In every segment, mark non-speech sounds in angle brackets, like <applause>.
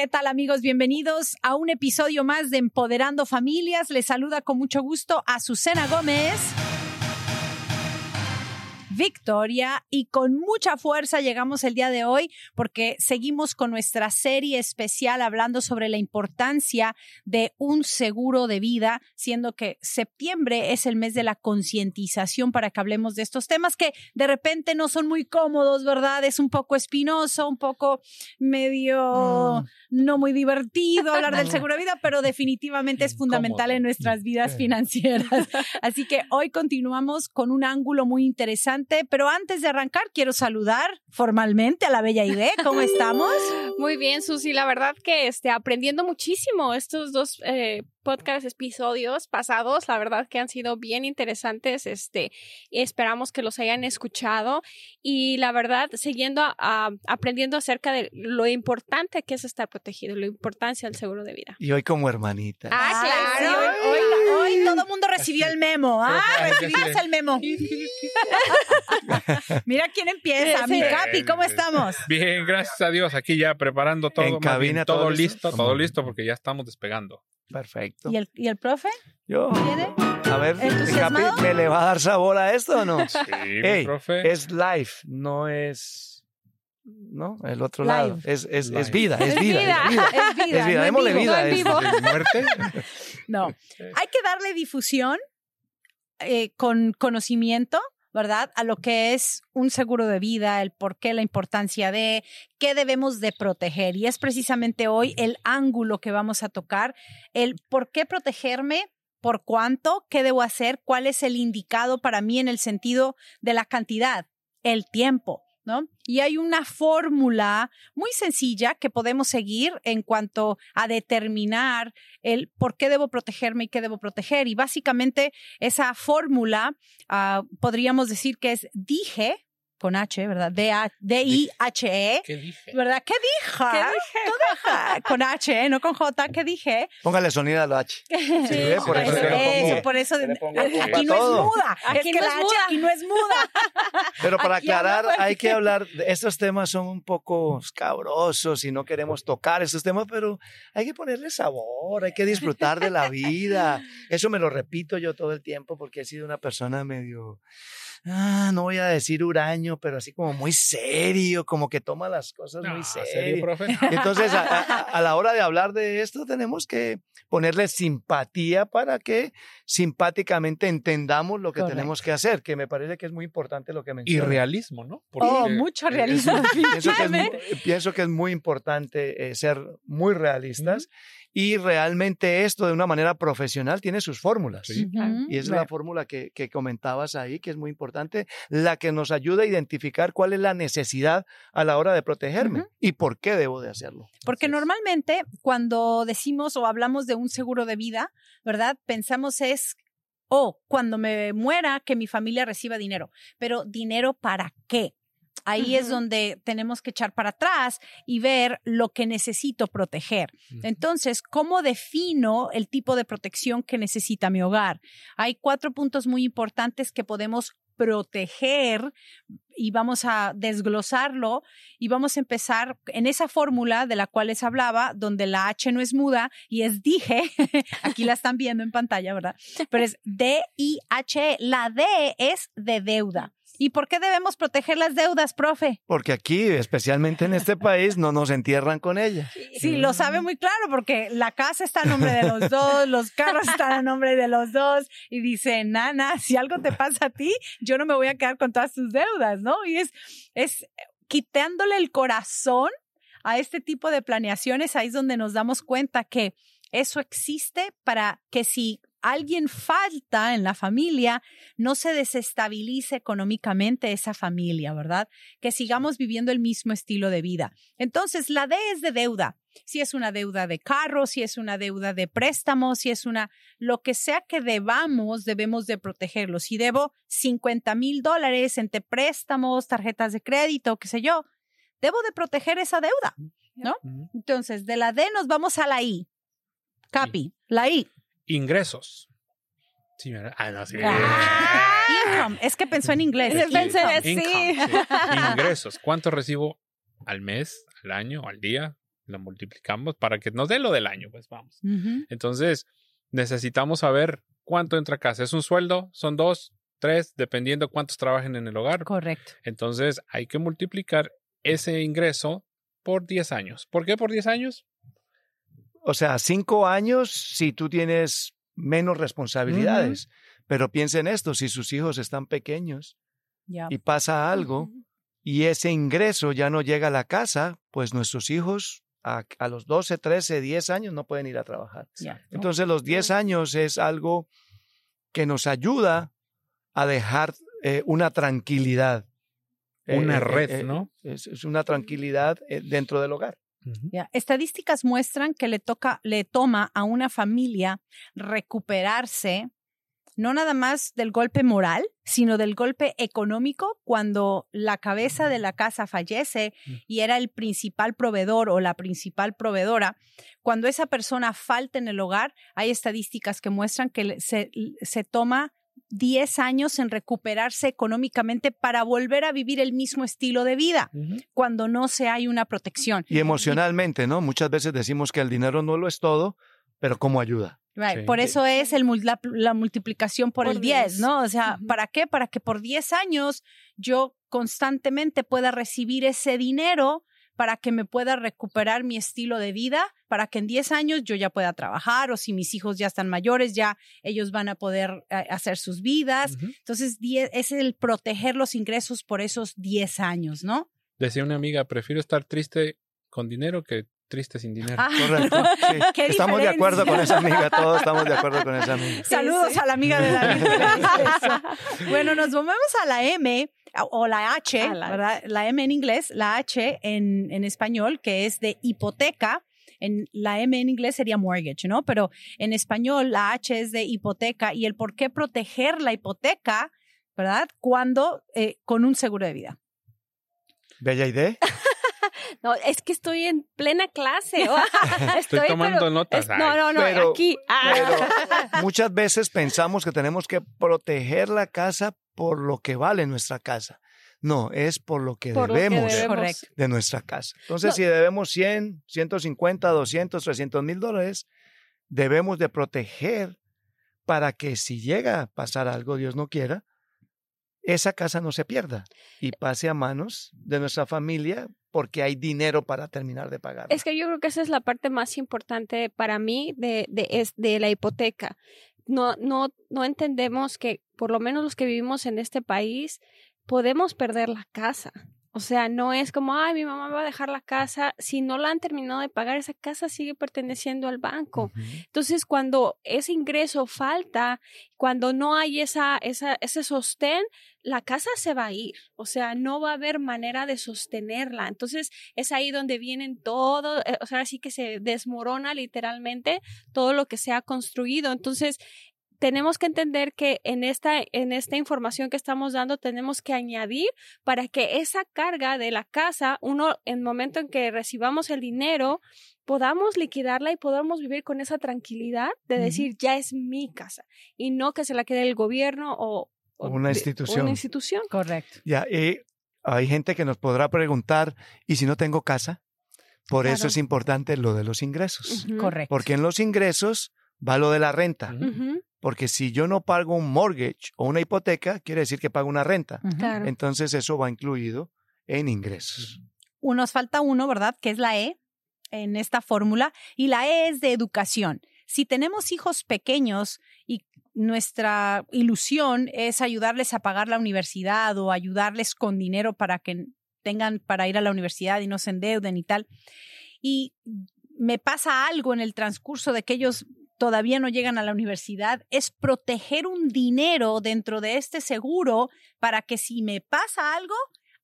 ¿Qué tal amigos? Bienvenidos a un episodio más de Empoderando Familias. Les saluda con mucho gusto a Susana Gómez. Victoria y con mucha fuerza llegamos el día de hoy porque seguimos con nuestra serie especial hablando sobre la importancia de un seguro de vida, siendo que septiembre es el mes de la concientización para que hablemos de estos temas que de repente no son muy cómodos, ¿verdad? Es un poco espinoso, un poco medio mm. no muy divertido hablar del <laughs> seguro de vida, pero definitivamente es fundamental en nuestras vidas financieras. <laughs> Así que hoy continuamos con un ángulo muy interesante pero antes de arrancar quiero saludar formalmente a la Bella Ide. ¿Cómo estamos? <laughs> Muy bien, Susi. La verdad que esté aprendiendo muchísimo estos dos eh, podcast episodios pasados, la verdad que han sido bien interesantes, este, esperamos que los hayan escuchado y la verdad, siguiendo aprendiendo acerca de lo importante que es estar protegido, la importancia del seguro de vida. Y hoy como hermanita. Ah, claro. hoy, hoy, todo el mundo recibió el memo. Ah, recibimos <laughs> el memo. Mira quién empieza. Mi Capi, ¿cómo estamos? Bien, gracias a Dios. Aquí ya preparando todo. En cabina, todo, listo, todo listo porque ya estamos despegando. Perfecto. ¿Y el, y el profe? Yo. ¿Viene? A ver, Capi, ¿me le va a dar sabor a esto o no? <laughs> Sí, profe. Es live, no es. ¿No? El otro lado. Es, es, es, vida, es vida. Es vida. Es vida. Es vida. Démosle vida. ¿Es, muerte? <laughs> No. <laughs> Hay que darle difusión eh, con conocimiento ¿verdad? A lo que es un seguro de vida, el por qué, la importancia de, qué debemos de proteger. Y es precisamente hoy el ángulo que vamos a tocar, el por qué protegerme, por cuánto, qué debo hacer, cuál es el indicado para mí en el sentido de la cantidad, el tiempo. Y hay una fórmula muy sencilla que podemos seguir en cuanto a determinar el por qué debo protegerme y qué debo proteger. Y básicamente esa fórmula ah, podríamos decir que es dije, con H, ¿verdad? D-I-H-E. ¿Qué dije? ¿Verdad? ¿Qué dije? ¿Qué dije? Con H, no con J. ¿Qué dije? Póngale sonido a lo H. Sí, por, eso, eso, por eso aquí no es muda. Aquí es que no la es H y no es muda. Pero para aclarar, hay que hablar, estos temas son un poco escabrosos y no queremos tocar estos temas, pero hay que ponerle sabor, hay que disfrutar de la vida. <laughs> Eso me lo repito yo todo el tiempo porque he sido una persona medio ah, no voy a decir huraño, pero así como muy serio, como que toma las cosas muy serio. Entonces, a, la hora de hablar de esto, tenemos que ponerle simpatía para que simpáticamente entendamos lo que tenemos que hacer, que me parece que es muy importante lo que mencionas. Y realismo, ¿no? oh, mucho realismo. <laughs> pienso, que es muy, pienso, que es muy, importante eh, ser muy realistas y realmente esto de una manera profesional tiene sus fórmulas. Y es la fórmula que, comentabas ahí, que es muy importante, la que nos ayuda a identificar cuál es la necesidad a la hora de protegerme y por qué debo de hacerlo. Porque normalmente cuando decimos o hablamos de un seguro de vida, ¿verdad? Pensamos es oh, cuando me muera, que mi familia reciba dinero. Pero dinero para qué? Ahí es donde tenemos que echar para atrás y ver lo que necesito proteger. Entonces, ¿cómo defino el tipo de protección que necesita mi hogar? Hay cuatro puntos muy importantes que podemos proteger y vamos a desglosarlo y vamos a empezar en esa fórmula de la cual les hablaba, donde la H no es muda y es dije, <laughs> aquí la están viendo en pantalla, ¿verdad? Pero es D-I-H-E, la D es de deuda. ¿Y por qué debemos proteger las deudas, profe? Porque aquí, especialmente en este país, no nos entierran con ella. Sí, lo sabe muy claro, porque la casa está a nombre de los dos, los carros están a nombre de los dos, y dice, nana, si algo te pasa a ti, yo no me voy a quedar con todas tus deudas, ¿no? Y es, es quitándole el corazón a este tipo de planeaciones, ahí es donde nos damos cuenta que eso existe para que si alguien falta en la familia, no se desestabilice económicamente esa familia, ¿verdad? Que sigamos viviendo el mismo estilo de vida. Entonces, la D es de deuda. Si es una deuda de carro, si es una deuda de préstamo, si es una, lo que sea que debamos, debemos de protegerlo. Si debo 50 mil dólares entre préstamos, tarjetas de crédito, qué sé yo, debo de proteger esa deuda, ¿no? Entonces, de la D nos vamos a la I. Capi, la I ingresos. Sí, ah, no, sí. Ah, income. Es que pensó en inglés. Pensé en sí. <laughs> Ingresos. ¿Cuánto recibo al mes, al año, al día? lo multiplicamos para que nos dé lo del año, pues vamos. Entonces, necesitamos saber cuánto entra a casa. ¿Es un sueldo? ¿Son dos? ¿Tres? Dependiendo cuántos trabajen en el hogar. Correcto. Entonces, hay que multiplicar ese ingreso por 10 años. ¿Por qué por 10 años? O sea, cinco años si tú tienes menos responsabilidades. Pero piensen esto, si sus hijos están pequeños y pasa algo y ese ingreso ya no llega a la casa, pues nuestros hijos a, los 12, 13, 10 años no pueden ir a trabajar. Entonces los 10 años es algo que nos ayuda a dejar eh, una tranquilidad. Una eh, red, eh, ¿no? Es, una tranquilidad dentro del hogar. Estadísticas muestran que le toca, le toma a una familia recuperarse no nada más del golpe moral, sino del golpe económico cuando la cabeza de la casa fallece mm. y era el principal proveedor o la principal proveedora. Cuando esa persona falta en el hogar, hay estadísticas que muestran que se, se toma 10 años en recuperarse económicamente para volver a vivir el mismo estilo de vida cuando no se hay una protección. Y emocionalmente, ¿no? Muchas veces decimos que el dinero no lo es todo, pero ¿cómo ayuda? Por eso es el, la, multiplicación por, el 10, ¿no? O sea, ¿para qué? Para que por 10 años yo constantemente pueda recibir ese dinero para que me pueda recuperar mi estilo de vida, para que en 10 años yo ya pueda trabajar o si mis hijos ya están mayores, ya ellos van a poder eh, hacer sus vidas. Entonces, es el proteger los ingresos por esos 10 años, ¿no? Decía una amiga, prefiero estar triste con dinero que triste sin dinero. Ah. Correcto. <laughs> Estamos de acuerdo con esa amiga, <laughs> todos estamos de acuerdo con esa amiga. Saludos a la amiga de David. <laughs> bueno, nos volvemos a la M o la H, ah, la... ¿verdad? La M en inglés, la H en, en español, que es de hipoteca. En la M en inglés sería mortgage, ¿no? Pero en español la H es de hipoteca y el por qué proteger la hipoteca, ¿verdad? Cuando eh, con un seguro de vida. Bella <laughs> idea. No, es que estoy en plena clase. <laughs> estoy, tomando notas. no, no, no, aquí. Ah. <laughs> muchas veces pensamos que tenemos que proteger la casa por lo que vale nuestra casa. No, es por lo que debemos, de nuestra casa. Entonces, si debemos 100, 150, 200, 300 mil dólares, debemos de proteger para que si llega a pasar algo, Dios no quiera, esa casa no se pierda y pase a manos de nuestra familia porque hay dinero para terminar de pagar. Es que yo creo que esa es la parte más importante para mí de, de, de la hipoteca. No, no, no entendemos que, por lo menos los que vivimos en este país, podemos perder la casa. O sea, no es como, ay, mi mamá va a dejar la casa. Si no la han terminado de pagar, esa casa sigue perteneciendo al banco. Entonces, cuando ese ingreso falta, cuando no hay esa, esa, ese sostén, la casa se va a ir. O sea, no va a haber manera de sostenerla. Entonces, es ahí donde vienen todo, eh, o sea, así que se desmorona literalmente todo lo que se ha construido. Entonces, tenemos que entender que en esta, en esta información que estamos dando tenemos que añadir para que esa carga de la casa, uno, en el momento en que recibamos el dinero, podamos liquidarla y podamos vivir con esa tranquilidad de decir, ya es mi casa y no que se la quede el gobierno o, una institución. una institución. Correcto. Ya, y hay gente que nos podrá preguntar, ¿y si no tengo casa? Por eso es importante lo de los ingresos. Correcto. Porque en los ingresos va lo de la renta. Porque si yo no pago un mortgage o una hipoteca, quiere decir que pago una renta. Entonces eso va incluido en ingresos. Nos falta uno, ¿verdad? Que es la E en esta fórmula. Y la E es de educación. Si tenemos hijos pequeños y nuestra ilusión es ayudarles a pagar la universidad o ayudarles con dinero para que tengan para ir a la universidad y no se endeuden y tal. Y me pasa algo en el transcurso de que ellos todavía no llegan a la universidad, es proteger un dinero dentro de este seguro para que si me pasa algo,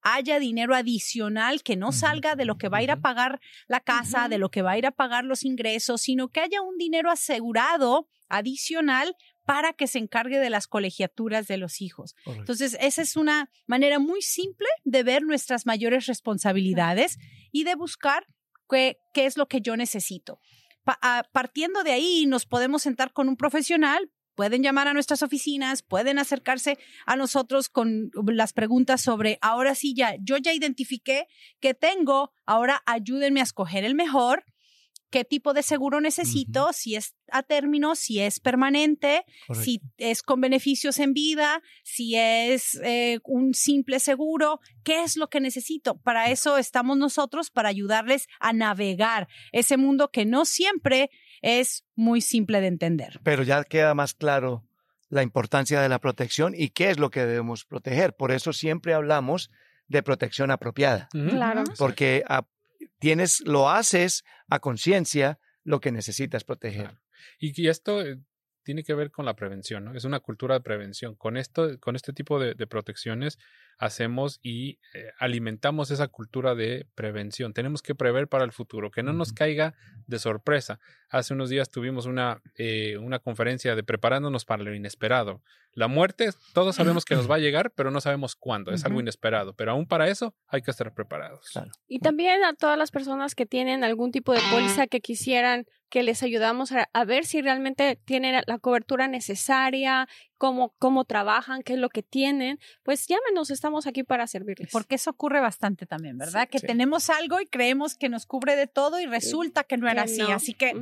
haya dinero adicional que no salga de lo que va a ir a pagar la casa, de lo que va a ir a pagar los ingresos, sino que haya un dinero asegurado adicional para que se encargue de las colegiaturas de los hijos. Entonces, esa es una manera muy simple de ver nuestras mayores responsabilidades y de buscar qué, qué es lo que yo necesito partiendo de ahí nos podemos sentar con un profesional pueden llamar a nuestras oficinas, pueden acercarse a nosotros con las preguntas sobre, ahora sí ya, yo ya identifiqué que tengo, ahora ayúdenme a escoger el mejor qué tipo de seguro necesito, si es a término, si es permanente, si es con beneficios en vida, si es eh, un simple seguro, qué es lo que necesito. Para eso estamos nosotros, para ayudarles a navegar ese mundo que no siempre es muy simple de entender. Pero ya queda más claro la importancia de la protección y qué es lo que debemos proteger. Por eso siempre hablamos de protección apropiada. Claro. Porque tienes, lo haces a conciencia lo que necesitas proteger. Y, esto eh, tiene que ver con la prevención, ¿no? Es una cultura de prevención. Con esto, con este tipo de, protecciones hacemos y eh, alimentamos esa cultura de prevención. Tenemos que prever para el futuro, que no nos caiga de sorpresa. Hace unos días tuvimos una, eh, una conferencia de preparándonos para lo inesperado. La muerte, todos sabemos que nos va a <clears throat> llegar, pero no sabemos cuándo, es algo inesperado. Pero aún para eso hay que estar preparados. Y también a todas las personas que tienen algún tipo de póliza que quisieran que les ayudamos a, ver si realmente tienen la cobertura necesaria, cómo, cómo trabajan, qué es lo que tienen, pues llámenos, estamos aquí para servirles. Porque eso ocurre bastante también, ¿verdad? que tenemos algo y creemos que nos cubre de todo y resulta que no era así. Así que,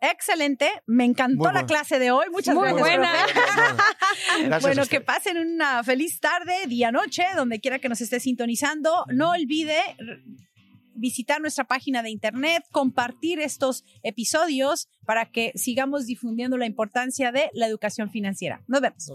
excelente, me encantó la clase de hoy, muchas Muy gracias. buena. <laughs> bueno, que pasen una feliz tarde, día, noche, donde quiera que nos esté sintonizando. No olvide visitar nuestra página de internet, compartir estos episodios para que sigamos difundiendo la importancia de la educación financiera. Nos vemos.